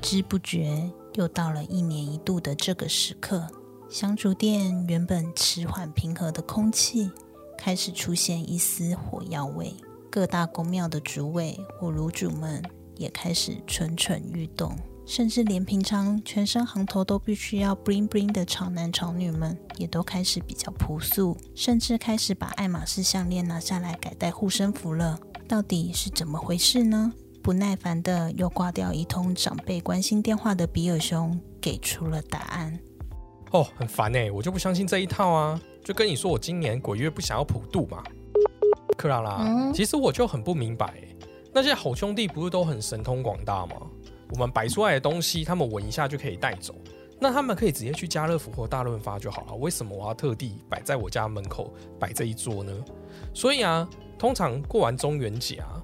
知不觉又到了一年一度的这个时刻，香烛店原本迟缓平和的空气开始出现一丝火药味，各大宫庙的主委或炉主们也开始蠢蠢欲动，甚至连平常全身行头都必须要 bling bling 的潮男潮女们，也都开始比较朴素，甚至开始把爱马仕项链拿下来改戴护身符了。到底是怎么回事呢？不耐烦的又挂掉一通长辈关心电话的比尔兄给出了答案。哦，很烦哎，我就不相信这一套啊！就跟你说，我今年鬼月不想要普渡嘛。克拉拉，其实我就很不明白，那些好兄弟不是都很神通广大吗？我们摆出来的东西，他们闻一下就可以带走，那他们可以直接去家乐福或大润发就好了。为什么我要特地摆在我家门口摆这一桌呢？所以啊，通常过完中元节啊。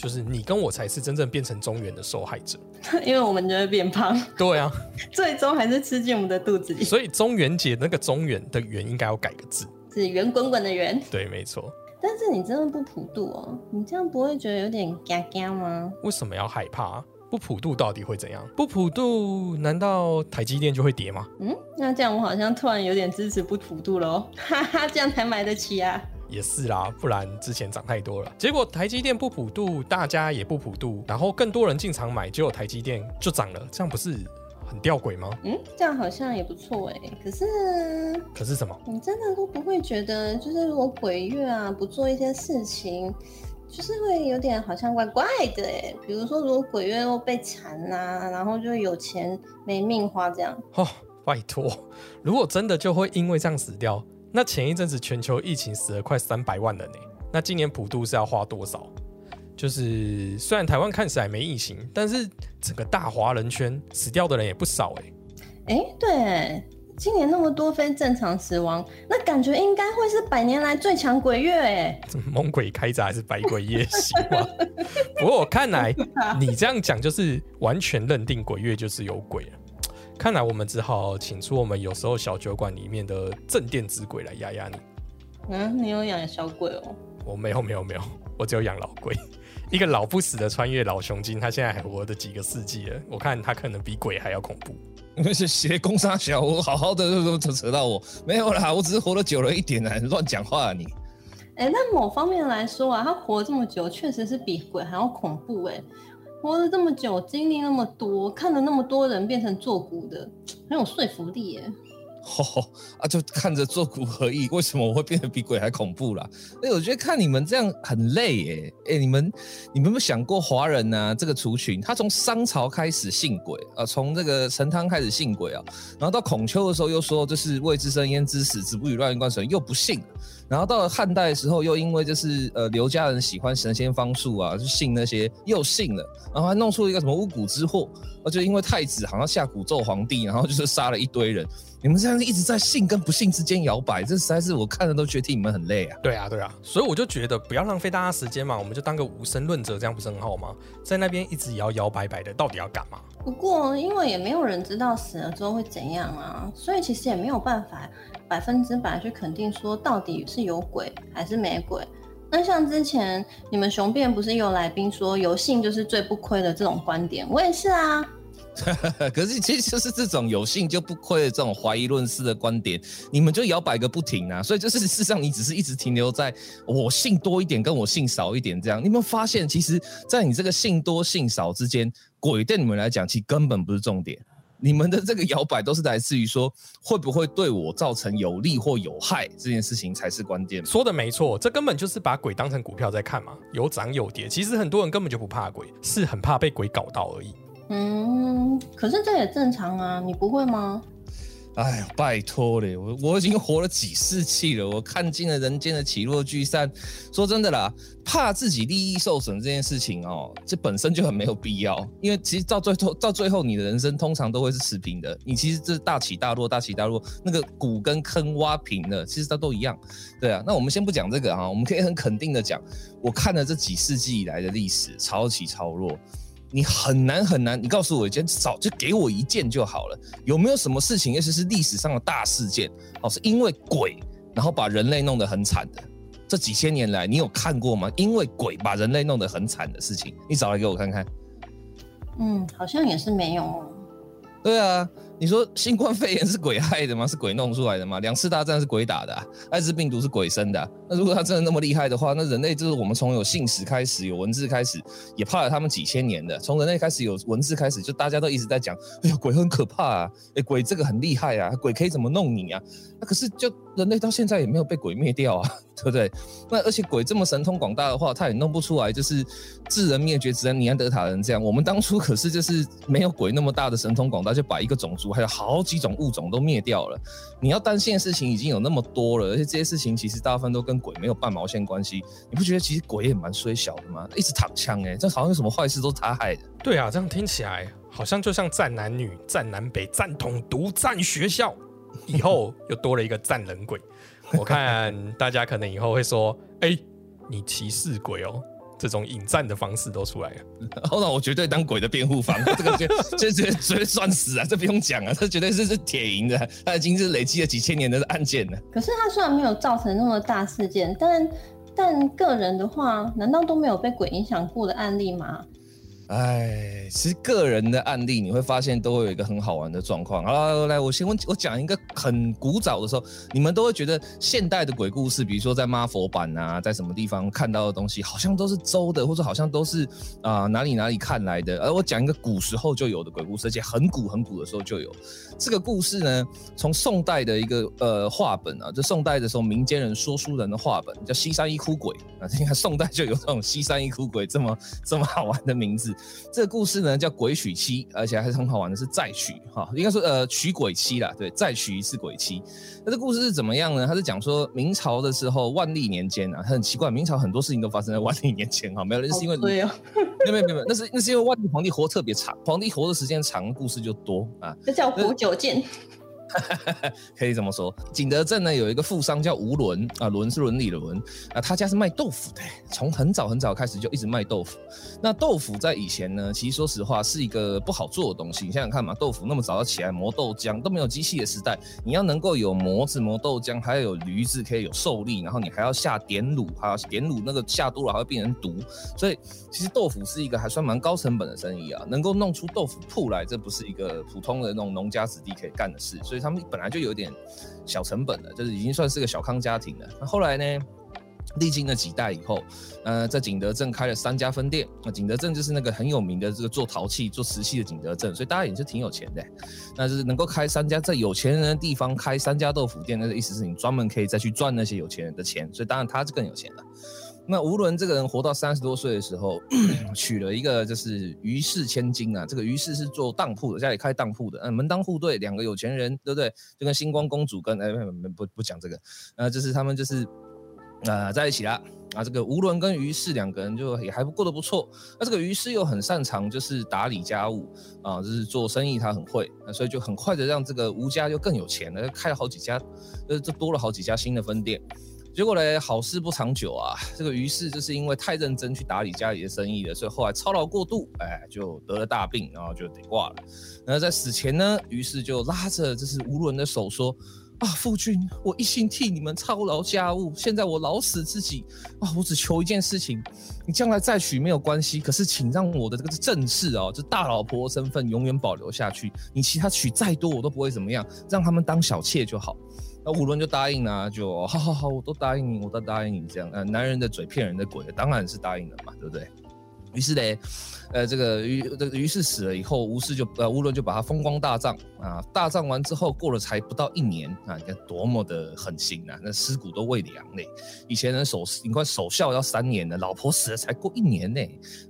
就是你跟我才是真正变成中原的受害者，因为我们就会变胖。对啊，最终还是吃进我们的肚子里。所以中元节那个中原的圆应该要改个字，是圆滚滚的圆。对，没错。但是你真的不普渡哦，你这样不会觉得有点嘎嘎吗？为什么要害怕？不普渡到底会怎样？不普渡难道台积电就会跌吗？嗯，那这样我好像突然有点支持不普渡了哦，哈哈，这样才买得起啊。也是啦，不然之前涨太多了。结果台积电不普渡，大家也不普渡，然后更多人进场买，结果台积电就涨了，这样不是很吊诡吗？嗯，这样好像也不错哎。可是，可是什么？你真的都不会觉得，就是如果鬼月啊，不做一些事情，就是会有点好像怪怪的哎。比如说，如果鬼月又被缠呐，然后就有钱没命花这样。哦，拜托，如果真的就会因为这样死掉。那前一阵子全球疫情死了快三百万人呢，那今年普渡是要花多少？就是虽然台湾看起来没疫情，但是整个大华人圈死掉的人也不少哎。哎，对，今年那么多非正常死亡，那感觉应该会是百年来最强鬼月哎。猛鬼开闸还是百鬼夜行吗？不过我看来你这样讲就是完全认定鬼月就是有鬼了。看来我们只好请出我们有时候小酒馆里面的镇店之鬼来压压你。嗯，你有养小鬼哦？我没有，没有，没有，我只有养老鬼。一个老不死的穿越老雄精，他现在还活的几个世纪了。我看他可能比鬼还要恐怖。那 是邪攻杀小，我好好的扯扯到我没有啦，我只是活得久了一点啊，乱讲话你。哎，那某方面来说啊，他活这么久，确实是比鬼还要恐怖哎。活了这么久，经历那么多，看了那么多人变成做股的，很有说服力耶。哦啊，就看着做骨而已，为什么我会变得比鬼还恐怖啦？哎，我觉得看你们这样很累耶。哎，你们你们有没有想过华人呢？这个族群，他从商朝开始信鬼啊，从这个陈汤开始信鬼啊，然后到孔丘的时候又说这是未知生焉知死，子不语乱言观神，又不信。然后到了汉代的时候，又因为就是呃刘家人喜欢神仙方术啊，就信那些，又信了，然后还弄出一个什么巫蛊之祸，而且因为太子好像下蛊咒皇帝，然后就是杀了一堆人。你们这样一直在信跟不信之间摇摆，这实在是我看着都觉得替你们很累啊。对啊，对啊，所以我就觉得不要浪费大家时间嘛，我们就当个无神论者，这样不是很好吗？在那边一直摇摇摆摆的，到底要干嘛？不过因为也没有人知道死了之后会怎样啊，所以其实也没有办法。百分之百去肯定说到底是有鬼还是没鬼？那像之前你们雄辩不是有来宾说有信就是最不亏的这种观点，我也是啊。可是其实就是这种有信就不亏的这种怀疑论式的观点，你们就摇摆个不停啊。所以就是事实上你只是一直停留在我信多一点跟我信少一点这样。你有没有发现，其实，在你这个信多信少之间，鬼对你们来讲其根本不是重点。你们的这个摇摆都是来自于说会不会对我造成有利或有害这件事情才是关键。说的没错，这根本就是把鬼当成股票在看嘛，有涨有跌。其实很多人根本就不怕鬼，是很怕被鬼搞到而已。嗯，可是这也正常啊，你不会吗？哎呀，拜托嘞，我我已经活了几世纪了，我看尽了人间的起落聚散。说真的啦，怕自己利益受损这件事情哦，这本身就很没有必要。因为其实到最后，到最后，你的人生通常都会是持平的。你其实这大起大落，大起大落，那个谷跟坑挖平了，其实它都一样。对啊，那我们先不讲这个哈，我们可以很肯定的讲，我看了这几世纪以来的历史，潮起潮落。你很难很难，你告诉我一件，早就给我一件就好了。有没有什么事情，尤其是历史上的大事件，哦，是因为鬼，然后把人类弄得很惨的？这几千年来，你有看过吗？因为鬼把人类弄得很惨的事情，你找来给我看看。嗯，好像也是没有哦。对啊。你说新冠肺炎是鬼害的吗？是鬼弄出来的吗？两次大战是鬼打的，艾滋病毒是鬼生的。那如果他真的那么厉害的话，那人类就是我们从有信史开始，有文字开始，也怕了他们几千年的。从人类开始有文字开始，就大家都一直在讲，哎呀，鬼很可怕啊！哎，鬼这个很厉害啊，鬼可以怎么弄你啊？那可是就人类到现在也没有被鬼灭掉啊，对不对？那而且鬼这么神通广大的话，他也弄不出来，就是智人灭绝，只能尼安德塔人这样。我们当初可是就是没有鬼那么大的神通广大，就把一个种族。还有好几种物种都灭掉了，你要担心的事情已经有那么多了，而且这些事情其实大部分都跟鬼没有半毛线关系。你不觉得其实鬼也蛮衰小的吗？一直躺枪哎，这好像有什么坏事都是他害的。对啊，这样听起来好像就像战男女、战南北、战统独、战学校，以后又多了一个战人鬼。我看大家可能以后会说：“哎，你歧视鬼哦。”这种引战的方式都出来了，后来我绝对当鬼的辩护方，这个绝绝对算死啊！这不用讲啊，这绝对是是铁赢的，他已经是累积了几千年的案件了。可是他虽然没有造成那么大事件，但但个人的话，难道都没有被鬼影响过的案例吗？哎，其实个人的案例你会发现都会有一个很好玩的状况。好了，来，我先问，我讲一个很古早的时候，你们都会觉得现代的鬼故事，比如说在妈佛版啊，在什么地方看到的东西，好像都是周的，或者好像都是啊哪里哪里看来的。而我讲一个古时候就有的鬼故事，而且很古很古的时候就有这个故事呢。从宋代的一个呃话本啊，就宋代的时候民间人说书人的话本叫《西山一哭鬼》啊，你看宋代就有这种《西山一哭鬼》这么这么好玩的名字。这个故事呢叫《鬼娶妻》，而且还是很好玩的，是再娶哈，应该说呃娶鬼妻啦，对，再娶一次鬼妻。那这故事是怎么样呢？它是讲说明朝的时候，万历年间啊，很奇怪，明朝很多事情都发生在万历年间哈，没有，那是因为没有没有没有，那是那是因为万历皇帝活特别长，皇帝活的时间长，故事就多啊。这叫活久见。可以这么说，景德镇呢有一个富商叫吴伦啊，伦是伦理的伦啊，他家是卖豆腐的，从很早很早开始就一直卖豆腐。那豆腐在以前呢，其实说实话是一个不好做的东西。你想想看嘛，豆腐那么早要起来磨豆浆，都没有机器的时代，你要能够有磨子磨豆浆，还要有驴子可以有受力，然后你还要下点卤，还要点卤那个下多了还会变成毒，所以其实豆腐是一个还算蛮高成本的生意啊，能够弄出豆腐铺来，这不是一个普通的那种农家子弟可以干的事，所以。他们本来就有点小成本的，就是已经算是个小康家庭了。那后来呢，历经了几代以后，呃，在景德镇开了三家分店。那景德镇就是那个很有名的这个做陶器、做瓷器的景德镇，所以大家也是挺有钱的。那就是能够开三家在有钱人的地方开三家豆腐店，那个意思是你专门可以再去赚那些有钱人的钱，所以当然他是更有钱了。那吴伦这个人活到三十多岁的时候，娶了一个就是于氏千金啊。这个于氏是做当铺的，家里开当铺的，嗯，门当户对，两个有钱人，对不对？就跟星光公主跟哎不不不讲这个，呃，就是他们就是啊在一起了啊。这个吴伦跟于氏两个人就也还过得不错。那这个于氏又很擅长就是打理家务啊，就是做生意他很会，所以就很快的让这个吴家就更有钱了，开了好几家，呃，就多了好几家新的分店。结果呢，好事不长久啊！这个于是就是因为太认真去打理家里的生意了，所以后来操劳过度，哎，就得了大病，然后就得挂了。那在死前呢，于是就拉着这是吴伦的手说：“啊，夫君，我一心替你们操劳家务，现在我老死自己啊，我只求一件事情，你将来再娶没有关系，可是请让我的这个正室哦，这大老婆身份永远保留下去。你其他娶再多我都不会怎么样，让他们当小妾就好。”那五伦就答应啊，就好好好，我都答应你，我都答应你这样。呃，男人的嘴骗人的鬼，当然是答应了嘛，对不对？于是嘞。呃，这个于这个于是死了以后，吴氏就呃吴伦就把他风光大葬啊，大葬完之后，过了才不到一年啊，你看多么的狠心啊，那尸骨都未凉嘞。以前人守你看守孝要三年的，老婆死了才过一年呢，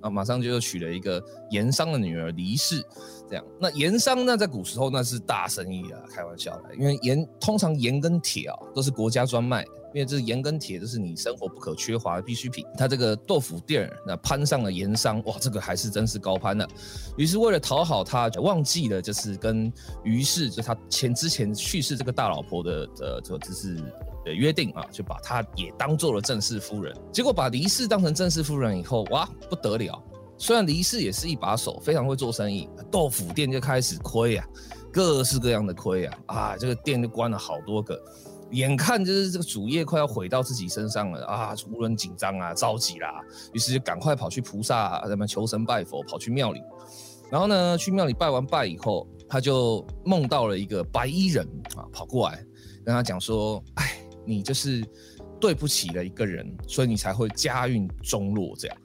啊，马上就又娶了一个盐商的女儿黎氏，这样。那盐商呢，在古时候那是大生意啊，开玩笑的，因为盐通常盐跟铁啊都是国家专卖。因为这是盐跟铁，都是你生活不可缺乏的必需品。他这个豆腐店那攀上了盐商，哇，这个还是真是高攀了。于是为了讨好他，就忘记了就是跟于是就他前之前去世这个大老婆的呃，这就是的约定啊，就把他也当做了正室夫人。结果把黎氏当成正室夫人以后，哇，不得了！虽然黎氏也是一把手，非常会做生意，豆腐店就开始亏啊，各式各样的亏啊，啊，这个店就关了好多个。眼看就是这个主业快要毁到自己身上了啊！无论紧张啊，着急啦，于是就赶快跑去菩萨什么求神拜佛，跑去庙里。然后呢，去庙里拜完拜以后，他就梦到了一个白衣人啊，跑过来跟他讲说：“哎，你就是对不起了一个人，所以你才会家运中落这样。”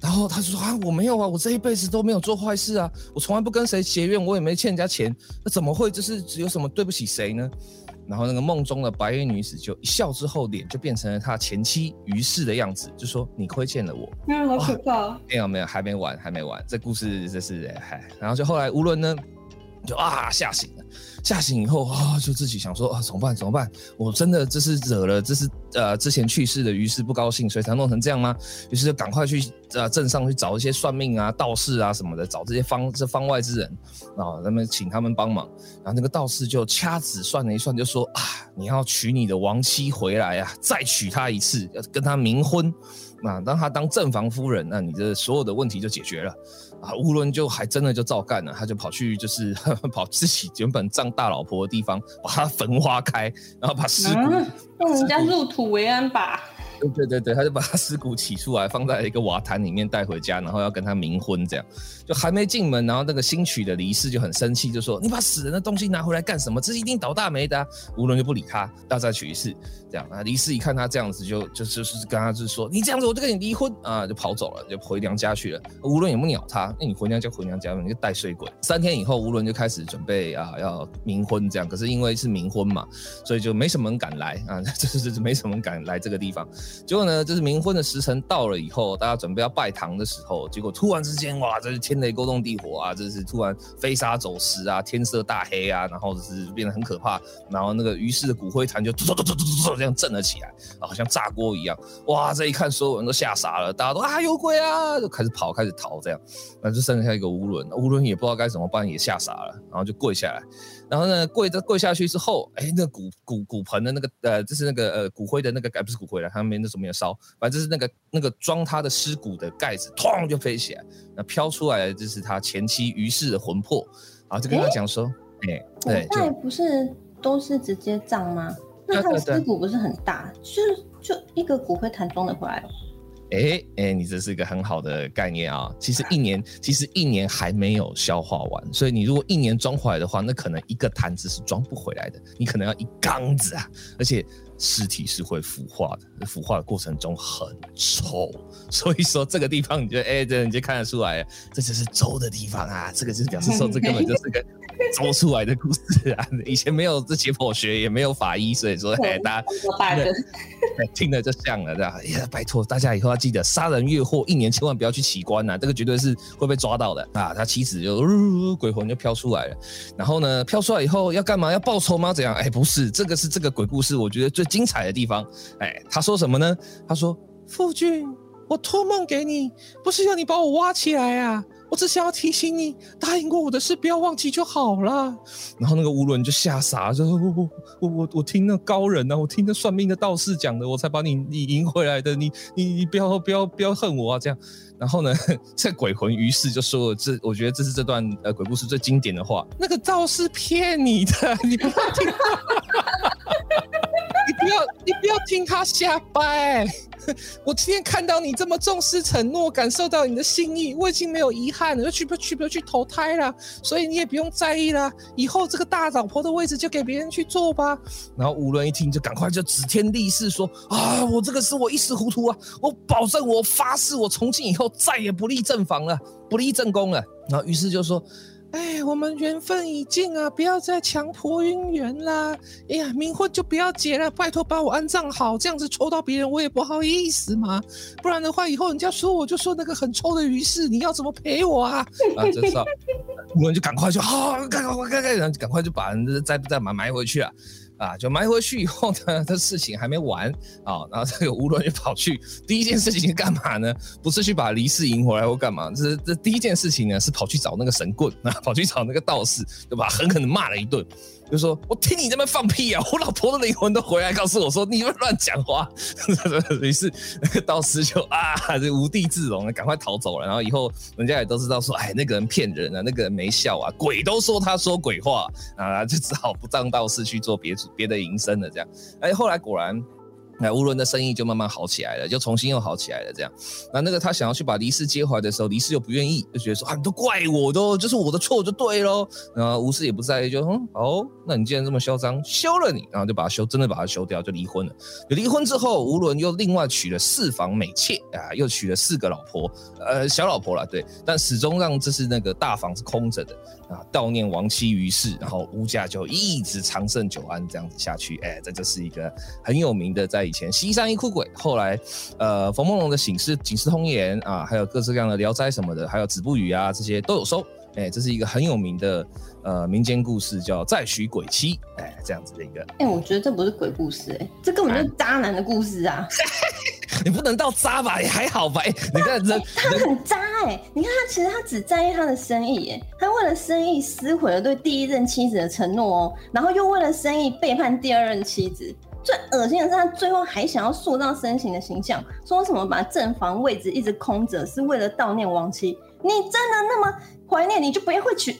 然后他就说：“啊，我没有啊，我这一辈子都没有做坏事啊，我从来不跟谁结怨，我也没欠人家钱，那怎么会就是有什么对不起谁呢？”然后那个梦中的白衣女子就一笑之后，脸就变成了他前妻于氏的样子，就说：“你亏欠了我。”嗯，好可怕。没有没有，还没完，还没完。这故事这是还，然后就后来无论呢，就啊吓醒了。吓醒以后啊，就自己想说啊，怎么办？怎么办？我真的这是惹了，这是呃之前去世的于是不高兴，所以才弄成这样吗？于是就赶快去呃镇上去找一些算命啊、道士啊什么的，找这些方这方外之人啊，他们请他们帮忙。然后那个道士就掐指算了一算，就说啊，你要娶你的亡妻回来啊，再娶她一次，要跟她冥婚。那让他当正房夫人，那你这所有的问题就解决了。啊，乌伦就还真的就照干了，他就跑去就是 跑自己原本葬大老婆的地方，把她焚花开，然后把尸骨让人家入土为安吧。对对对，他就把他尸骨起出来，放在一个瓦坛里面带回家，然后要跟他冥婚，这样就还没进门，然后那个新娶的黎氏就很生气，就说：“你把死人的东西拿回来干什么？这一定倒大霉的。”吴伦就不理他，要再娶一次。这样啊，黎氏一看他这样子，就就就是跟他就是说：“你这样子，我就跟你离婚啊！”就跑走了，就回娘家去了。吴伦也不鸟他，那你回娘家回娘家你就带水鬼。三天以后，吴伦就开始准备啊要冥婚，这样可是因为是冥婚嘛，所以就没什么人敢来啊，这是没什么人敢来这个地方。结果呢，就是冥婚的时辰到了以后，大家准备要拜堂的时候，结果突然之间，哇，这是天雷勾动地火啊，这是突然飞沙走石啊，天色大黑啊，然后就是变得很可怕，然后那个于是的骨灰坛就突突突突突突这样震了起来，好像炸锅一样，哇，这一看所有人都吓傻了，大家都啊有鬼啊，就开始跑，开始逃，这样，那就剩下一个乌伦，乌伦也不知道该怎么办，也吓傻了，然后就跪下来。然后呢，跪着跪下去之后，哎，那骨骨骨盆的那个呃，就是那个呃骨灰的那个盖，不是骨灰了，他们那时候没有烧，反正就是那个那个装他的尸骨的盖子，哐就飞起来，那飘出来的就是他前妻于氏的魂魄，然后就跟他讲说，哎，对，那不是都是直接葬吗？那他的尸骨不是很大，就是就一个骨灰坛装得回来。哎哎，你这是一个很好的概念啊！其实一年，其实一年还没有消化完，所以你如果一年装回来的话，那可能一个坛子是装不回来的，你可能要一缸子啊！而且尸体是会腐化的，腐化的过程中很臭，所以说这个地方你就哎，这你就看得出来，这就是粥的地方啊！这个就是表示说，这根本就是个。做出来的故事啊，以前没有这解剖学，也没有法医，所以说，哎，大家听了就像了，这样。哎呀，拜托大家以后要记得，杀人越货一年千万不要去奇观呐，这个绝对是会被抓到的啊。他妻子就鬼魂就飘出来了，然后呢，飘出来以后要干嘛？要报仇吗？怎样？哎，不是，这个是这个鬼故事，我觉得最精彩的地方。哎，他说什么呢？他说：“夫君，我托梦给你，不是要你把我挖起来啊。”我只想要提醒你，答应过我的事不要忘记就好了。然后那个无伦就吓傻，就说：“我我我我听那高人呢，我听那算命的道士讲的，我才把你你赢回来的。你你你不要不要不要恨我啊！这样。然后呢，这鬼魂于是就说了：这我觉得这是这段呃鬼故事最经典的话。那个道士骗你的，你不要听，不要你不要听他瞎掰。我今天看到你这么重视承诺，感受到你的心意，我已经没有遗憾了，就去不去不去投胎了，所以你也不用在意了。以后这个大老婆的位置就给别人去做吧。然后五伦一听就赶快就指天立誓说啊，我这个是我一时糊涂啊，我保证我发誓，我从今以后再也不立正房了，不立正宫了。然后于是就说。哎，我们缘分已尽啊，不要再强迫姻缘啦！哎呀，冥婚就不要结了，拜托把我安葬好，这样子抽到别人我也不好意思嘛。不然的话，以后人家说我就说那个很抽的于氏，你要怎么赔我啊？啊，这时候我们就赶快就好，赶快赶快赶快就把人再再埋埋回去啊。啊，就埋回去以后呢，这事情还没完啊，然后这个吴伦就跑去，第一件事情是干嘛呢？不是去把离世迎回来或干嘛，这这第一件事情呢是跑去找那个神棍啊，跑去找那个道士，就把狠狠的骂了一顿。就说：“我听你这边放屁啊！我老婆的灵魂都回来告诉我说你们乱讲话。” 于是那个道士就啊，就无地自容，赶快逃走了。然后以后人家也都知道说：“哎，那个人骗人啊，那个人没笑啊，鬼都说他说鬼话啊，就只好不当道士去做别别的营生了。”这样，哎，后来果然。那吴伦的生意就慢慢好起来了，就重新又好起来了。这样，那那个他想要去把黎氏接回来的时候，黎氏又不愿意，就觉得说啊，你都怪我都，就是我的错就对喽。然后吴氏也不在意，就嗯，哦，那你既然这么嚣张，休了你，然后就把他休，真的把他休掉，就离婚了。就离婚之后，吴伦又另外娶了四房美妾啊，又娶了四个老婆，呃，小老婆了，对，但始终让这是那个大房是空着的。啊，悼念亡妻于世，然后吴家就一直长盛久安这样子下去，哎，这就是一个很有名的，在以前西山一哭鬼，后来，呃，冯梦龙的《醒世警世通言》啊，还有各式各样的《聊斋》什么的，还有《子不语》啊，这些都有收，哎，这是一个很有名的。呃，民间故事叫再娶鬼妻，哎，这样子的一个。哎，我觉得这不是鬼故事，哎，这根本就是渣男的故事啊！你不能到渣吧？也还好吧？你看人，他很渣哎！你看他其实他只在意他的生意，哎，他为了生意撕毁了对第一任妻子的承诺哦，然后又为了生意背叛第二任妻子。最恶心的是，他最后还想要塑造深情的形象，说什么把正房位置一直空着是为了悼念亡妻。你真的那么怀念，你就不会娶。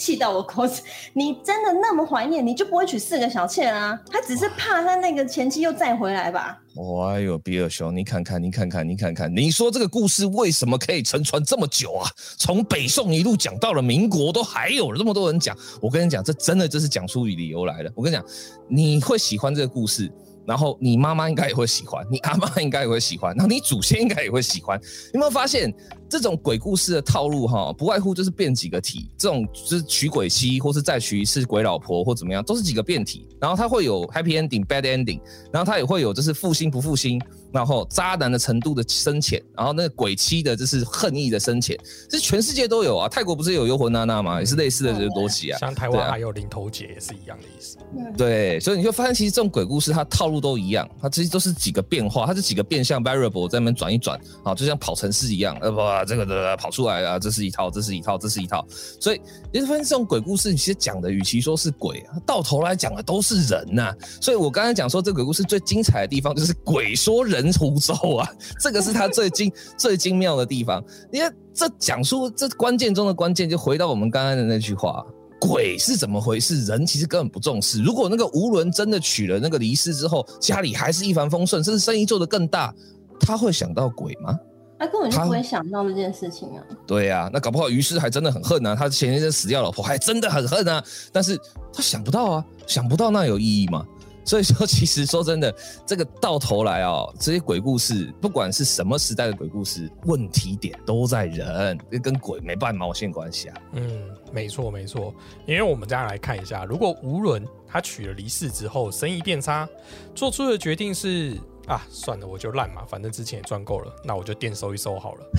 气到我口子，你真的那么怀念，你就不会娶四个小妾啊？他只是怕他那个前妻又再回来吧？哎呦，比尔熊，你看看，你看看，你看看，你说这个故事为什么可以沉传这么久啊？从北宋一路讲到了民国，都还有这么多人讲。我跟你讲，这真的就是讲出理由来了。我跟你讲，你会喜欢这个故事。然后你妈妈应该也会喜欢，你阿妈应该也会喜欢，然后你祖先应该也会喜欢。有没有发现这种鬼故事的套路哈？不外乎就是变几个体，这种就是娶鬼妻，或是再娶一次鬼老婆，或怎么样，都是几个变体。然后它会有 happy ending、bad ending，然后它也会有就是负心不负心。然后渣男的程度的深浅，然后那个鬼妻的就是恨意的深浅，这全世界都有啊。泰国不是有幽魂娜娜吗？也是类似的这个多起啊。像台湾还有零头姐也是一样的意思。对，所以你就发现其实这种鬼故事它套路都一样，它其实都是几个变化，它是几个变相 variable 在那边转一转啊，就像跑城市一样，呃不，这个的跑出来啊，这是一套，这是一套，这是一套。所以你会发现这种鬼故事，其实讲的与其说是鬼啊，到头来讲的都是人呐。所以我刚才讲说这鬼故事最精彩的地方就是鬼说人。胡诌啊，这个是他最精 最精妙的地方。你看，这讲述这关键中的关键，就回到我们刚刚的那句话：鬼是怎么回事？人其实根本不重视。如果那个吴伦真的娶了那个离世之后，家里还是一帆风顺，甚至生意做得更大，他会想到鬼吗？他根本就不会想到这件事情啊。对呀，那搞不好于是还真的很恨啊，他前一阵死掉老婆还真的很恨啊，但是他想不到啊，想不到那有意义吗？所以说，其实说真的，这个到头来哦，这些鬼故事，不管是什么时代的鬼故事，问题点都在人，跟鬼没半毛线关系啊。嗯，没错没错。因为我们这样来看一下，如果吴伦他娶了离世之后，生意变差，做出的决定是啊，算了，我就烂嘛，反正之前也赚够了，那我就店收一收好了。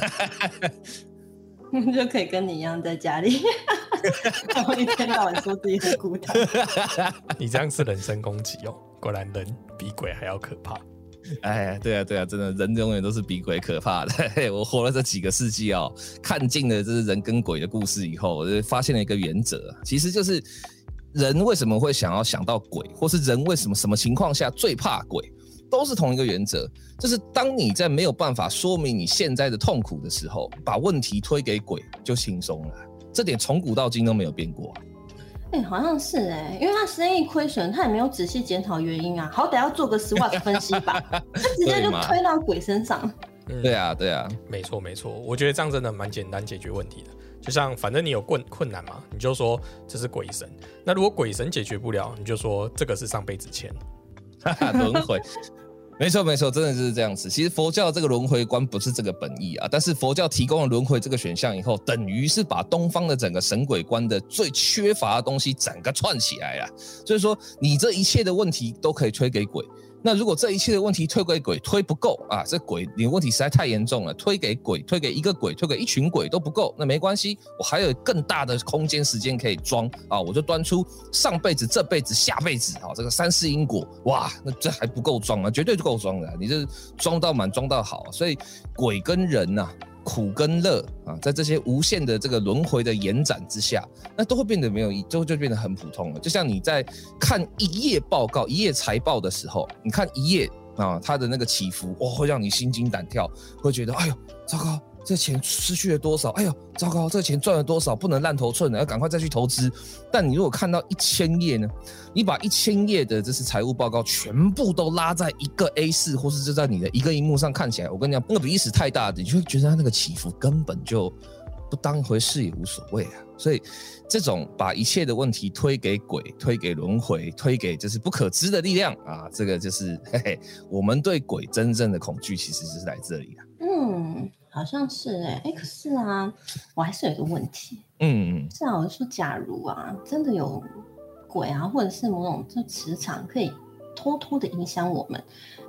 就可以跟你一样在家里，然后一天到晚说自己很孤单。你这样是人身攻击哦！果然人比鬼还要可怕。哎，对啊，对啊，真的人永远都是比鬼可怕的。我活了这几个世纪哦，看尽了这是人跟鬼的故事以后，我就发现了一个原则，其实就是人为什么会想要想到鬼，或是人为什么什么情况下最怕鬼。都是同一个原则，就是当你在没有办法说明你现在的痛苦的时候，把问题推给鬼就轻松了。这点从古到今都没有变过。哎，好像是哎，因为他生意亏损，他也没有仔细检讨原因啊，好歹要做个 SWOT 分析吧，他直接就推到鬼身上。对啊，对啊，没错没错，我觉得这样真的蛮简单解决问题的。就像反正你有困困难嘛，你就说这是鬼神。那如果鬼神解决不了，你就说这个是上辈子欠轮回。没错没错，真的就是这样子。其实佛教这个轮回观不是这个本意啊，但是佛教提供了轮回这个选项以后，等于是把东方的整个神鬼观的最缺乏的东西整个串起来了。所以说，你这一切的问题都可以推给鬼。那如果这一切的问题推给鬼推不够啊，这鬼你问题实在太严重了，推给鬼推给一个鬼推给一群鬼都不够，那没关系，我还有更大的空间时间可以装啊，我就端出上辈子、这辈子、下辈子啊，这个三世因果，哇，那这还不够装啊，绝对够装的，你这装到满装到好，所以鬼跟人呐。苦跟乐啊，在这些无限的这个轮回的延展之下，那都会变得没有意，就就变得很普通了。就像你在看一页报告、一页财报的时候，你看一页啊，它的那个起伏，哇，会让你心惊胆跳，会觉得哎呦，糟糕。这钱失去了多少？哎呦，糟糕！这钱赚了多少？不能烂头寸了，要赶快再去投资。但你如果看到一千页呢？你把一千页的这是财务报告全部都拉在一个 A 四，或是就在你的一个荧幕上看起来，我跟你讲，那个比例尺太大，你就会觉得它那个起伏根本就不当回事，也无所谓啊。所以，这种把一切的问题推给鬼、推给轮回、推给就是不可知的力量啊，这个就是嘿嘿，我们对鬼真正的恐惧，其实是来这里的。嗯。好像是哎哎，可是啊，我还是有一个问题。嗯，是啊，我说，假如啊，真的有鬼啊，或者是某种这磁场可以偷偷的影响我们，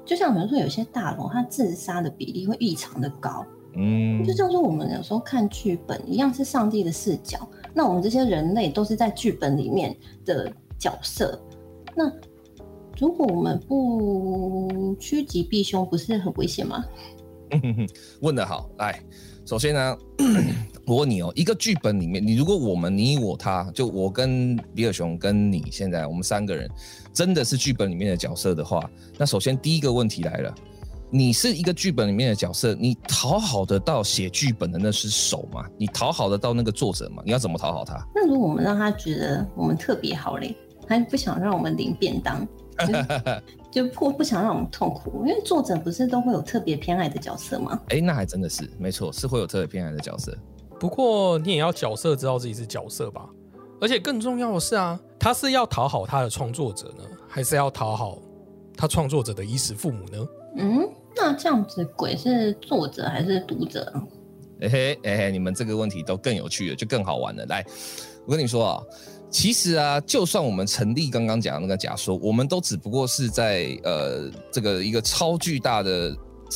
就像比如说有些大龙，它自杀的比例会异常的高。嗯，就像说我们有时候看剧本一样，是上帝的视角，那我们这些人类都是在剧本里面的角色。那如果我们不趋吉避凶，不是很危险吗？问的好，来，首先呢，我问你哦，一个剧本里面，你如果我们你我他，就我跟比尔熊跟你现在我们三个人，真的是剧本里面的角色的话，那首先第一个问题来了，你是一个剧本里面的角色，你讨好得到写剧本的那是手吗？你讨好得到那个作者吗？你要怎么讨好他？那如果我们让他觉得我们特别好嘞，他不想让我们领便当。就不不想让我们痛苦，因为作者不是都会有特别偏爱的角色吗？哎，那还真的是没错，是会有特别偏爱的角色。不过你也要角色知道自己是角色吧？而且更重要的是啊，他是要讨好他的创作者呢，还是要讨好他创作者的衣食父母呢？嗯，那这样子鬼是作者还是读者？哎嘿哎嘿，你们这个问题都更有趣了，就更好玩了。来，我跟你说啊。其实啊，就算我们成立刚刚讲的那个假说，我们都只不过是在呃这个一个超巨大的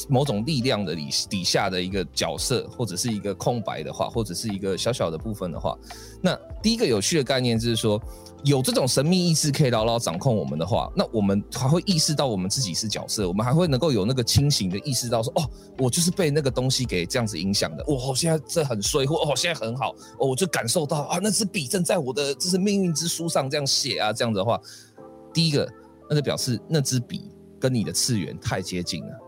某种力量的底底下的一个角色，或者是一个空白的话，或者是一个小小的部分的话，那第一个有趣的概念就是说。有这种神秘意识可以牢牢掌控我们的话，那我们还会意识到我们自己是角色，我们还会能够有那个清醒的意识到说，哦，我就是被那个东西给这样子影响的。我现在这很衰，或哦现在很好，哦我就感受到啊，那支笔正在我的这是命运之书上这样写啊，这样子的话，第一个那就表示那支笔跟你的次元太接近了。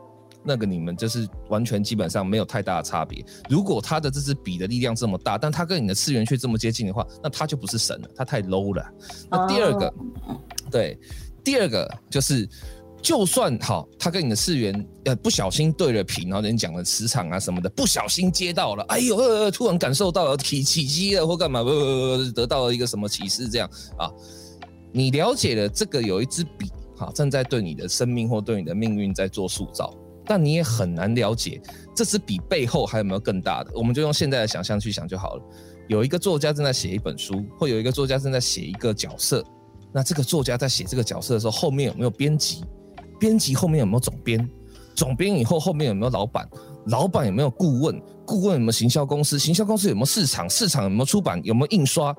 那个你们就是完全基本上没有太大的差别。如果他的这支笔的力量这么大，但他跟你的次元却这么接近的话，那他就不是神了，他太 low 了。那第二个，对，第二个就是，就算好，他跟你的次元呃不小心对了频，然后人讲的磁场啊什么的，不小心接到了，哎呦，突然感受到了起起机了或干嘛，不不不得到了一个什么启示，这样啊，你了解了这个有一支笔，哈正在对你的生命或对你的命运在做塑造。但你也很难了解这支笔背后还有没有更大的，我们就用现在的想象去想就好了。有一个作家正在写一本书，或有一个作家正在写一个角色，那这个作家在写这个角色的时候，后面有没有编辑？编辑后面有没有总编？总编以后后面有没有老板？老板有没有顾问？顾问有没有行销公司？行销公司有没有市场？市场有没有出版？有没有印刷？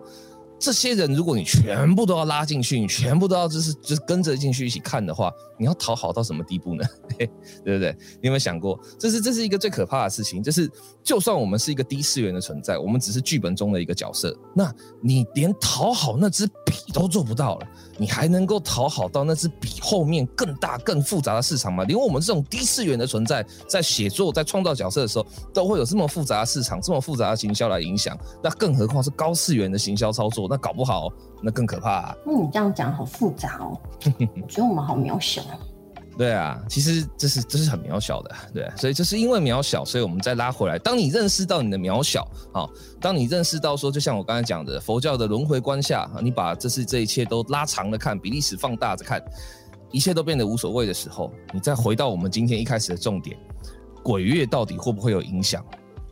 这些人，如果你全部都要拉进去，你全部都要就是就是跟着进去一起看的话，你要讨好到什么地步呢？对不对？你有没有想过，这是这是一个最可怕的事情，就是就算我们是一个低次元的存在，我们只是剧本中的一个角色，那你连讨好那只笔都做不到了，你还能够讨好到那只比后面更大、更复杂的市场吗？连我们这种低次元的存在，在写作、在创造角色的时候，都会有这么复杂的市场、这么复杂的行销来影响，那更何况是高次元的行销操作，那搞不好那更可怕。那你这样讲好复杂哦，我觉得我们好渺小。对啊，其实这是这是很渺小的，对，所以就是因为渺小，所以我们再拉回来。当你认识到你的渺小，好，当你认识到说，就像我刚才讲的，佛教的轮回观下，你把这是这一切都拉长了看，比历史放大着看，一切都变得无所谓的时候，你再回到我们今天一开始的重点，鬼月到底会不会有影响？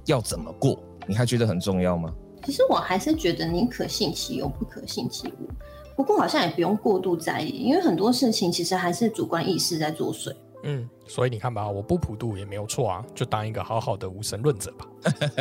要怎么过？你还觉得很重要吗？其实我还是觉得宁可信其有，不可信其无。不过好像也不用过度在意，因为很多事情其实还是主观意识在作祟。嗯，所以你看吧，我不普渡也没有错啊，就当一个好好的无神论者吧。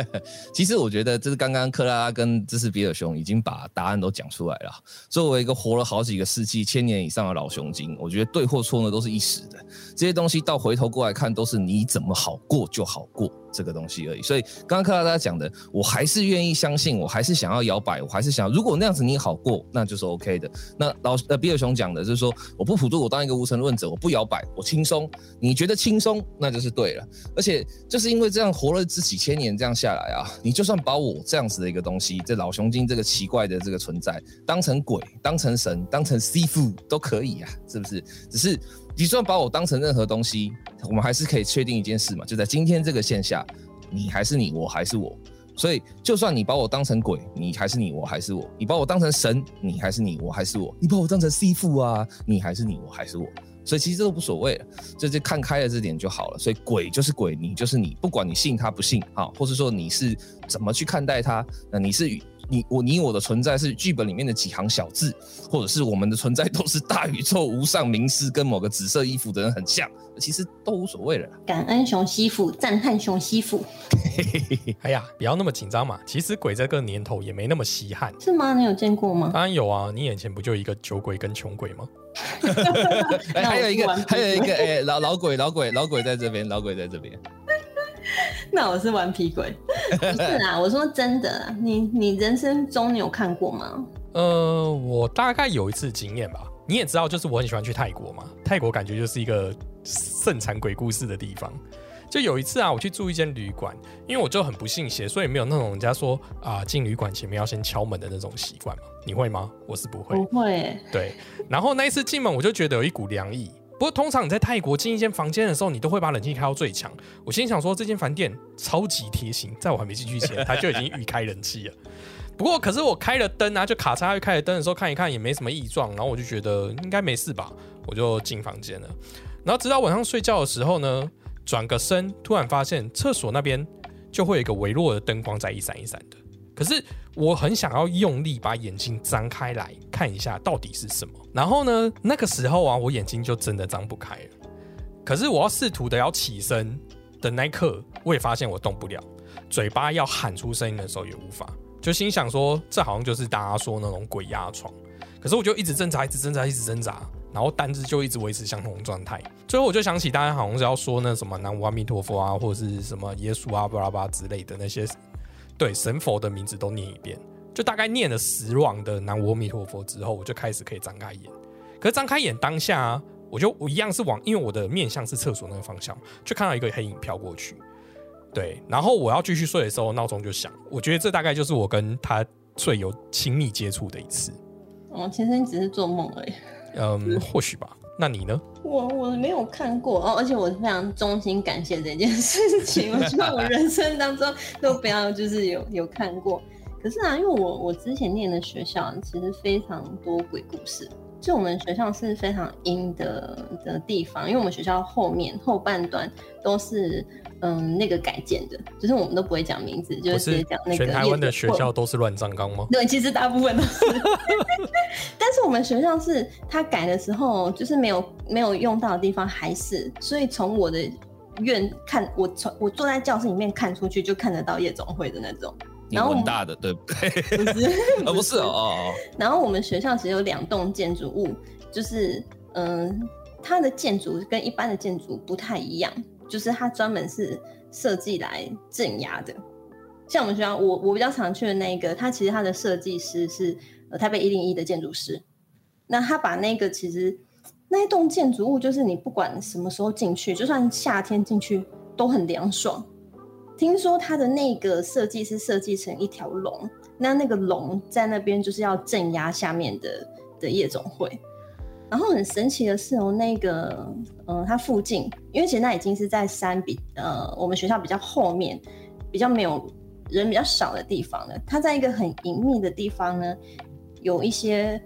其实我觉得这是刚刚克拉拉跟这是比尔熊已经把答案都讲出来了。作为一个活了好几个世纪、千年以上的老熊精，我觉得对或错呢都是一时的，这些东西到回头过来看，都是你怎么好过就好过。这个东西而已，所以刚刚克拉拉讲的，我还是愿意相信，我还是想要摇摆，我还是想，如果那样子你好过，那就是 OK 的。那老呃比尔熊讲的就是说，我不普渡，我当一个无神论者，我不摇摆，我轻松，你觉得轻松，那就是对了。而且就是因为这样活了这几千年这样下来啊，你就算把我这样子的一个东西，这老熊精这个奇怪的这个存在，当成鬼，当成神，当成师傅都可以啊，是不是？只是。你就算把我当成任何东西，我们还是可以确定一件事嘛，就在今天这个线下，你还是你，我还是我。所以，就算你把我当成鬼，你还是你，我还是我；你把我当成神，你还是你，我还是我；你把我当成师傅啊，你还是你，我还是我。所以其实这都无所谓了，这就看开了这点就好了。所以鬼就是鬼，你就是你，不管你信他不信，啊，或者说你是怎么去看待他，那你是。你我你我的存在是剧本里面的几行小字，或者是我们的存在都是大宇宙无上名师跟某个紫色衣服的人很像，其实都无所谓了。感恩熊西府，赞叹熊西府。哎呀，不要那么紧张嘛。其实鬼这个年头也没那么稀罕，是吗？你有见过吗？当然有啊，你眼前不就一个酒鬼跟穷鬼吗？哎还有一个，还有一个，哎，老老鬼，老鬼，老鬼在这边，老鬼在这边。那我是顽皮鬼，不是啊！我说真的，你你人生中你有看过吗？呃，我大概有一次经验吧。你也知道，就是我很喜欢去泰国嘛，泰国感觉就是一个盛产鬼故事的地方。就有一次啊，我去住一间旅馆，因为我就很不信邪，所以没有那种人家说啊进旅馆前面要先敲门的那种习惯嘛。你会吗？我是不会，不会。对，然后那一次进门，我就觉得有一股凉意。不过通常你在泰国进一间房间的时候，你都会把冷气开到最强。我心想说，这间饭店超级贴心，在我还没进去前，它就已经预开冷气了。不过可是我开了灯啊，就卡嚓又开了灯的时候看一看也没什么异状，然后我就觉得应该没事吧，我就进房间了。然后直到晚上睡觉的时候呢，转个身，突然发现厕所那边就会有一个微弱的灯光在一闪一闪的。可是我很想要用力把眼睛张开来看一下到底是什么，然后呢，那个时候啊，我眼睛就真的张不开了。可是我要试图的要起身的那一刻，我也发现我动不了，嘴巴要喊出声音的时候也无法，就心想说这好像就是大家说那种鬼压床。可是我就一直挣扎，一直挣扎，一直挣扎，然后单子就一直维持相同状态。最后我就想起大家好像是要说那什么南无阿弥陀佛啊，或者是什么耶稣啊、巴拉巴之类的那些。对神佛的名字都念一遍，就大概念了十往的南无阿弥陀佛之后，我就开始可以张开眼。可是张开眼当下，我就我一样是往，因为我的面向是厕所那个方向，就看到一个黑影飘过去。对，然后我要继续睡的时候，闹钟就响。我觉得这大概就是我跟他最有亲密接触的一次。哦，其实你只是做梦而已。嗯，或许吧。那你呢？我我没有看过哦，而且我非常衷心感谢这件事情。我觉得我人生当中都不要就是有有看过。可是啊，因为我我之前念的学校其实非常多鬼故事。就我们学校是非常阴的的地方，因为我们学校后面后半段都是嗯那个改建的，就是我们都不会讲名字，就是直接讲那个。全台湾的学校都是乱葬岗吗？对，其实大部分都是。但是我们学校是他改的时候，就是没有没有用到的地方还是，所以从我的院看，我从我坐在教室里面看出去，就看得到夜总会的那种。然后大的对不对？不是，不是哦。然后我们学校只有两栋建筑物，就是嗯，它的建筑跟一般的建筑不太一样，就是它专门是设计来镇压的。像我们学校，我我比较常去的那个，它其实它的设计师是呃台北一零一的建筑师，那他把那个其实那一栋建筑物，就是你不管什么时候进去，就算夏天进去都很凉爽。听说他的那个设计是设计成一条龙，那那个龙在那边就是要镇压下面的的夜总会。然后很神奇的是哦，那个嗯，它附近，因为其实那已经是在山比呃我们学校比较后面，比较没有人比较少的地方了。它在一个很隐秘的地方呢，有一些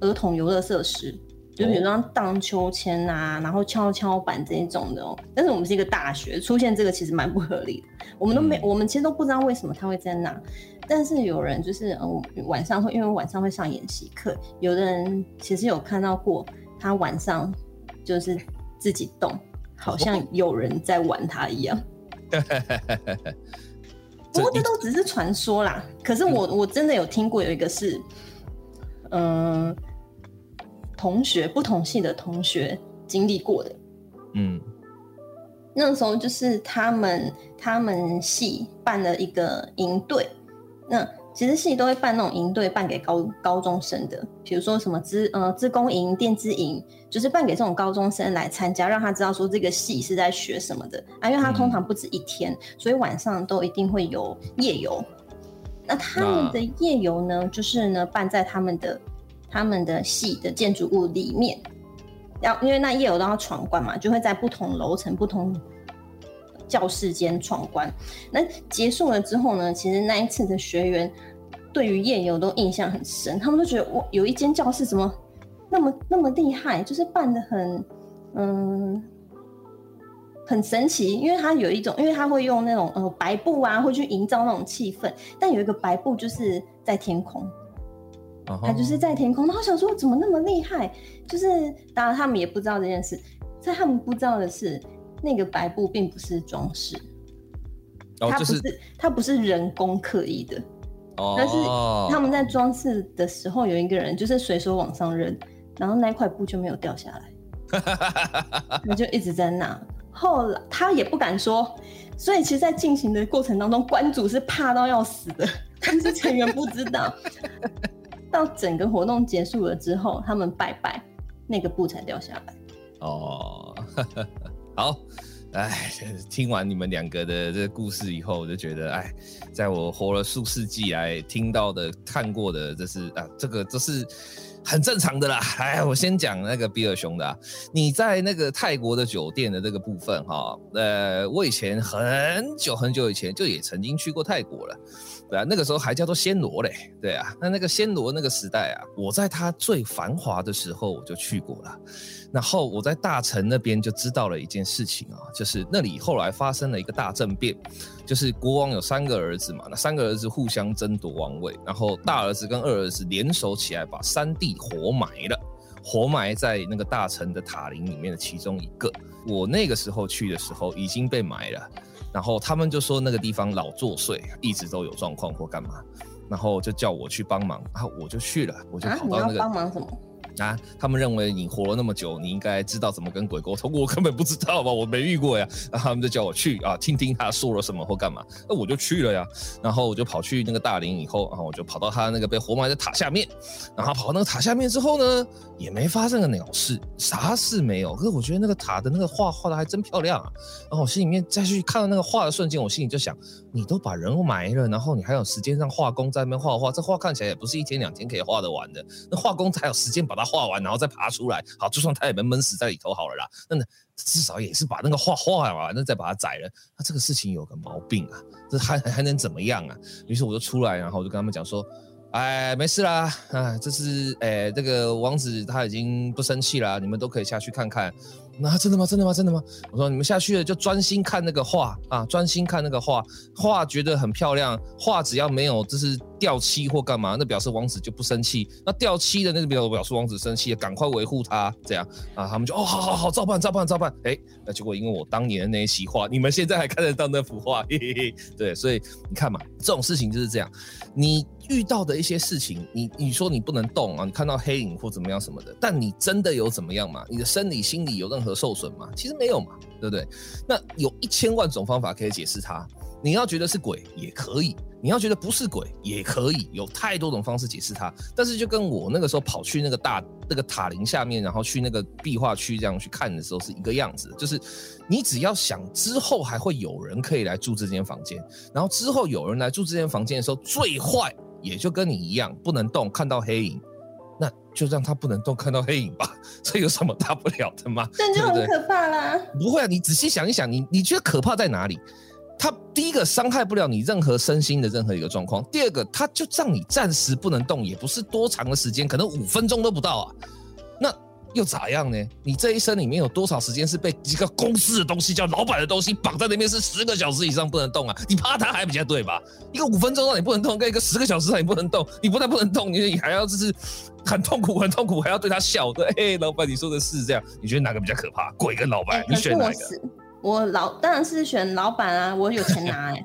儿童游乐设施，就比如说荡秋千啊，然后跷跷板这一种的哦。但是我们是一个大学，出现这个其实蛮不合理的。我们都没，我们其实都不知道为什么它会在那。但是有人就是嗯晚上会，因为晚上会上演习课，有的人其实有看到过他晚上就是自己动，好像有人在玩他一样。不过这都只是传说啦。可是我我真的有听过有一个是，嗯，同学不同系的同学经历过的。嗯，那时候就是他们他们系办了一个营队。那其实系都会办那种营队，办给高高中生的，比如说什么资呃资工营、电资营，就是办给这种高中生来参加，让他知道说这个系是在学什么的啊。因为他通常不止一天，所以晚上都一定会有夜游。那他们的夜游呢，就是呢办在他们的他们的系的建筑物里面，要因为那夜游都要闯关嘛，就会在不同楼层不同。教室间闯关，那结束了之后呢？其实那一次的学员对于夜游都印象很深，他们都觉得哇，有一间教室怎么那么那么厉害，就是办的很嗯很神奇，因为它有一种，因为它会用那种呃白布啊，会去营造那种气氛，但有一个白布就是在天空，它就是在天空。然后想说怎么那么厉害？就是当然他们也不知道这件事，在他们不知道的是。那个白布并不是装饰，它不是它不是人工刻意的，但是他们在装饰的时候，有一个人就是随手往上扔，然后那块布就没有掉下来，他就一直在那。后来他也不敢说，所以其实，在进行的过程当中，关主是怕到要死的，但是成员不知道。到整个活动结束了之后，他们拜拜，那个布才掉下来。哦。好，哎，听完你们两个的这个故事以后，我就觉得，哎，在我活了数世纪来听到的、看过的，这是啊，这个这是很正常的啦。哎，我先讲那个比尔熊的，你在那个泰国的酒店的这个部分哈，呃，我以前很久很久以前就也曾经去过泰国了。对啊，那个时候还叫做暹罗嘞。对啊，那那个暹罗那个时代啊，我在它最繁华的时候我就去过了。然后我在大城那边就知道了一件事情啊，就是那里后来发生了一个大政变，就是国王有三个儿子嘛，那三个儿子互相争夺王位，然后大儿子跟二儿子联手起来把三弟活埋了，活埋在那个大城的塔林里面的其中一个。我那个时候去的时候已经被埋了。然后他们就说那个地方老作祟，一直都有状况或干嘛，然后就叫我去帮忙，然后我就去了，我就跑到那个帮忙什么？啊，他们认为你活了那么久，你应该知道怎么跟鬼沟通。我根本不知道吧，我没遇过呀。然后他们就叫我去啊，听听他说了什么或干嘛。那我就去了呀。然后我就跑去那个大林以后，然后我就跑到他那个被活埋的塔下面。然后跑到那个塔下面之后呢，也没发生个鸟事，啥事没有。可是我觉得那个塔的那个画画的还真漂亮啊。然后我心里面再去看到那个画的瞬间，我心里就想，你都把人埋了，然后你还有时间让画工在那边画画，这画看起来也不是一天两天可以画得完的。那画工才有时间把它它画完，然后再爬出来。好，就算它也没闷死在里头好了啦。那至少也是把那个画画完，那再把它宰了。那这个事情有个毛病啊，这还还能怎么样啊？于是我就出来，然后我就跟他们讲说，哎，没事啦，啊，这是哎，这个王子他已经不生气了，你们都可以下去看看。那真的吗？真的吗？真的吗？我说你们下去了就专心看那个画啊，专心看那个画，画觉得很漂亮，画只要没有就是掉漆或干嘛，那表示王子就不生气。那掉漆的那个表表示王子生气，赶快维护他，这样啊，他们就哦，好好好，照办照办照办。哎，那结果因为我当年的那一席话，你们现在还看得到那幅画，嘿嘿嘿。对，所以你看嘛，这种事情就是这样，你。遇到的一些事情，你你说你不能动啊，你看到黑影或怎么样什么的，但你真的有怎么样吗？你的生理心理有任何受损吗？其实没有嘛，对不对？那有一千万种方法可以解释它。你要觉得是鬼也可以，你要觉得不是鬼也可以，有太多种方式解释它。但是就跟我那个时候跑去那个大那个塔林下面，然后去那个壁画区这样去看的时候是一个样子，就是你只要想之后还会有人可以来住这间房间，然后之后有人来住这间房间的时候，最坏也就跟你一样不能动，看到黑影。那就让他不能动，看到黑影吧，这有什么大不了的吗？这就很可怕啦！不会啊，你仔细想一想，你你觉得可怕在哪里？他第一个伤害不了你任何身心的任何一个状况，第二个他就让你暂时不能动，也不是多长的时间，可能五分钟都不到啊。那。又咋样呢？你这一生里面有多少时间是被一个公司的东西叫老板的东西绑在那边，是十个小时以上不能动啊？你怕他还比较对吧？一个五分钟让你不能动，跟一个十个小时让你不能动，你不但不能动，你你还要就是很痛苦，很痛苦，还要对他笑，对，哎，老板你说的是这样，你觉得哪个比较可怕？鬼跟老板，你选哪个？我老当然是选老板啊，我有钱拿哎，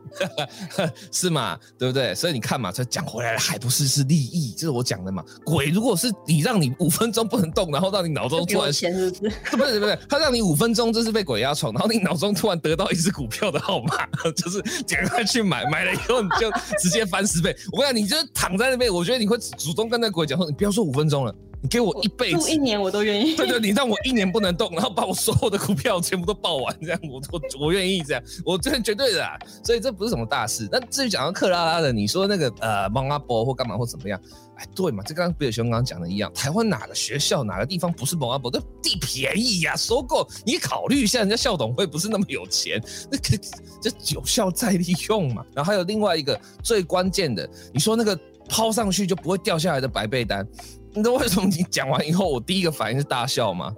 是嘛，对不对？所以你看嘛，这讲回来了，还不是是利益，这是我讲的嘛。鬼如果是你让你五分钟不能动，然后让你脑中突然钱是不是？不是不是，他让你五分钟就是被鬼压床，然后你脑中突然得到一只股票的号码，就是赶快去买，买了以后你就直接翻十倍。我跟你讲，你就躺在那边，我觉得你会主动跟那鬼讲说，你不要说五分钟了。你给我一辈子，住一年我都愿意。对对，你让我一年不能动，然后把我所有的股票全部都报完，这样我我 我愿意这样，我这绝对的。所以这不是什么大事。那至于讲到克拉拉的，你说那个呃蒙阿波或干嘛或怎么样？哎，对嘛，这刚刚比尔熊刚刚讲的一样，台湾哪个学校哪个地方不是蒙阿波？这地便宜呀，收购你考虑一下，人家校董会不是那么有钱，那可这有效再利用嘛。然后还有另外一个最关键的，你说那个抛上去就不会掉下来的白被单。你知道为什么你讲完以后，我第一个反应是大笑吗？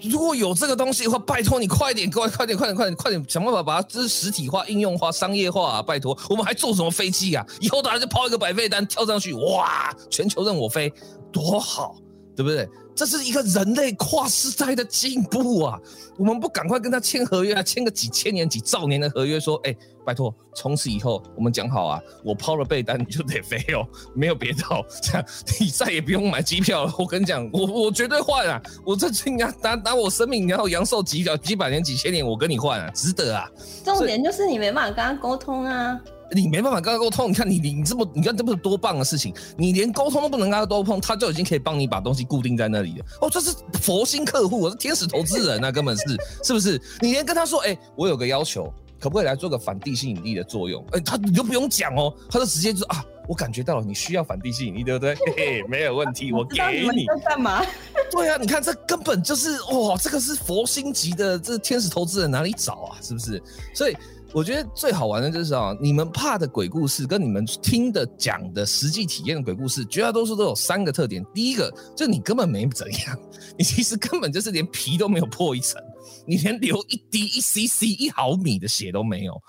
如果有这个东西的话，拜托你快点，快快点，快点，快点，快点，想办法把它这是实体化、应用化、商业化啊！拜托，我们还坐什么飞机啊？以后大家就抛一个百倍单，跳上去，哇，全球任我飞，多好，对不对？这是一个人类跨时代的进步啊！我们不赶快跟他签合约啊？签个几千年、几兆年的合约，说，哎，拜托，从此以后我们讲好啊，我抛了被单你就得飞哦，没有别的哦，这样你再也不用买机票了。我跟你讲，我我绝对换啊！我这应该拿拿我生命然后阳寿几几百年、几千年，我跟你换啊，值得啊！重点就是你没办法跟他沟通啊。你没办法跟他沟通，你看你你这么你看这么多棒的事情，你连沟通都不能跟他沟通，他就已经可以帮你把东西固定在那里了。哦，这是佛心客户，我是天使投资人，那根本是是不是？你连跟他说，哎，我有个要求，可不可以来做个反地吸引力的作用？哎，他你都不用讲哦，他就直接就说啊，我感觉到了，你需要反地吸引力，对不对？嘿嘿，没有问题，我给你。在干嘛？对啊，你看这根本就是哇，这个是佛心级的，这天使投资人哪里找啊？是不是？所以。我觉得最好玩的就是啊，你们怕的鬼故事跟你们听的讲的实际体验的鬼故事，绝大多数都有三个特点。第一个，就是你根本没怎样，你其实根本就是连皮都没有破一层，你连流一滴一 cc 一毫米的血都没有。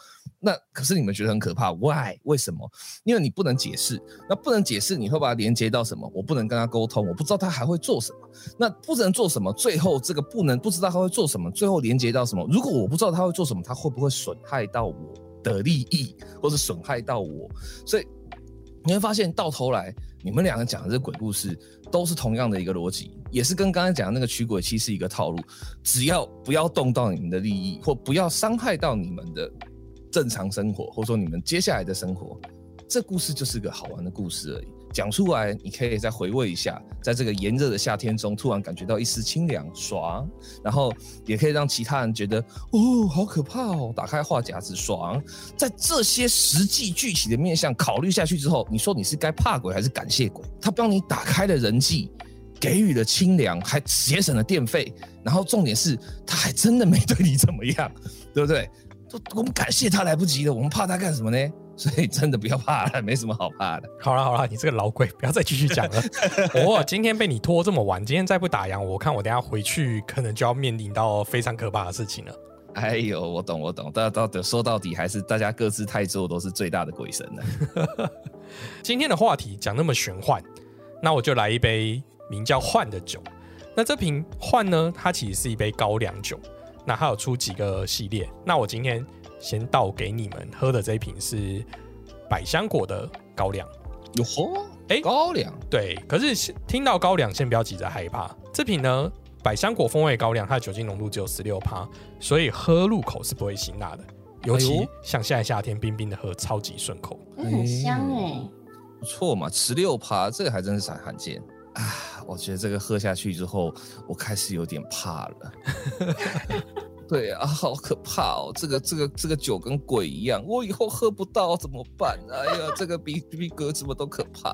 那可是你们觉得很可怕？Why？为什么？因为你不能解释。那不能解释，你会把它连接到什么？我不能跟他沟通，我不知道他还会做什么。那不能做什么？最后这个不能不知道他会做什么，最后连接到什么？如果我不知道他会做什么，他会不会损害到我的利益，或是损害到我？所以你会发现，到头来你们两个讲的这个鬼故事，都是同样的一个逻辑，也是跟刚才讲的那个驱鬼器是一个套路。只要不要动到你们的利益，或不要伤害到你们的。正常生活，或者说你们接下来的生活，这故事就是个好玩的故事而已。讲出来，你可以再回味一下，在这个炎热的夏天中，突然感觉到一丝清凉，爽。然后也可以让其他人觉得，哦，好可怕哦！打开话匣子，爽。在这些实际具体的面向考虑下去之后，你说你是该怕鬼还是感谢鬼？他帮你打开了人际，给予了清凉，还节省了电费，然后重点是他还真的没对你怎么样，对不对？我们感谢他来不及了，我们怕他干什么呢？所以真的不要怕了，没什么好怕的。好了好了，你这个老鬼，不要再继续讲了。我今天被你拖这么晚，今天再不打烊，我看我等下回去可能就要面临到非常可怕的事情了。哎呦，我懂我懂，到到说到底还是大家各自太做都是最大的鬼神了。今天的话题讲那么玄幻，那我就来一杯名叫“幻”的酒。那这瓶“幻”呢，它其实是一杯高粱酒。那还有出几个系列，那我今天先倒给你们喝的这一瓶是百香果的高粱。哟呵，哎，高粱，对。可是听到高粱，先不要急着害怕。这瓶呢，百香果风味高粱，它的酒精浓度只有十六趴，所以喝入口是不会辛辣的。尤其像现在夏天冰冰的喝，超级顺口，很香哎，不错嘛，十六趴，这个还真是很罕见啊！我觉得这个喝下去之后，我开始有点怕了。对啊，好可怕哦！这个这个这个酒跟鬼一样，我以后喝不到怎么办？哎呀，这个比比哥什么都可怕。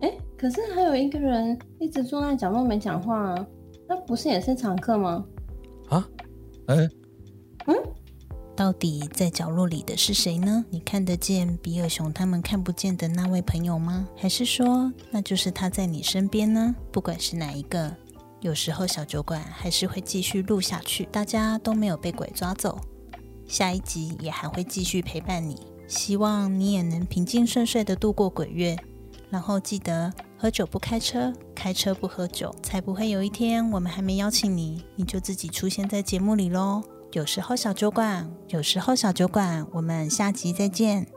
哎，可是还有一个人一直坐在角落没讲话啊，那不是也是常客吗？啊？哎？嗯？到底在角落里的是谁呢？你看得见比尔熊他们看不见的那位朋友吗？还是说那就是他在你身边呢？不管是哪一个，有时候小酒馆还是会继续录下去，大家都没有被鬼抓走，下一集也还会继续陪伴你。希望你也能平静顺遂的度过鬼月，然后记得喝酒不开车，开车不喝酒，才不会有一天我们还没邀请你，你就自己出现在节目里喽。有时候小酒馆，有时候小酒馆，我们下集再见。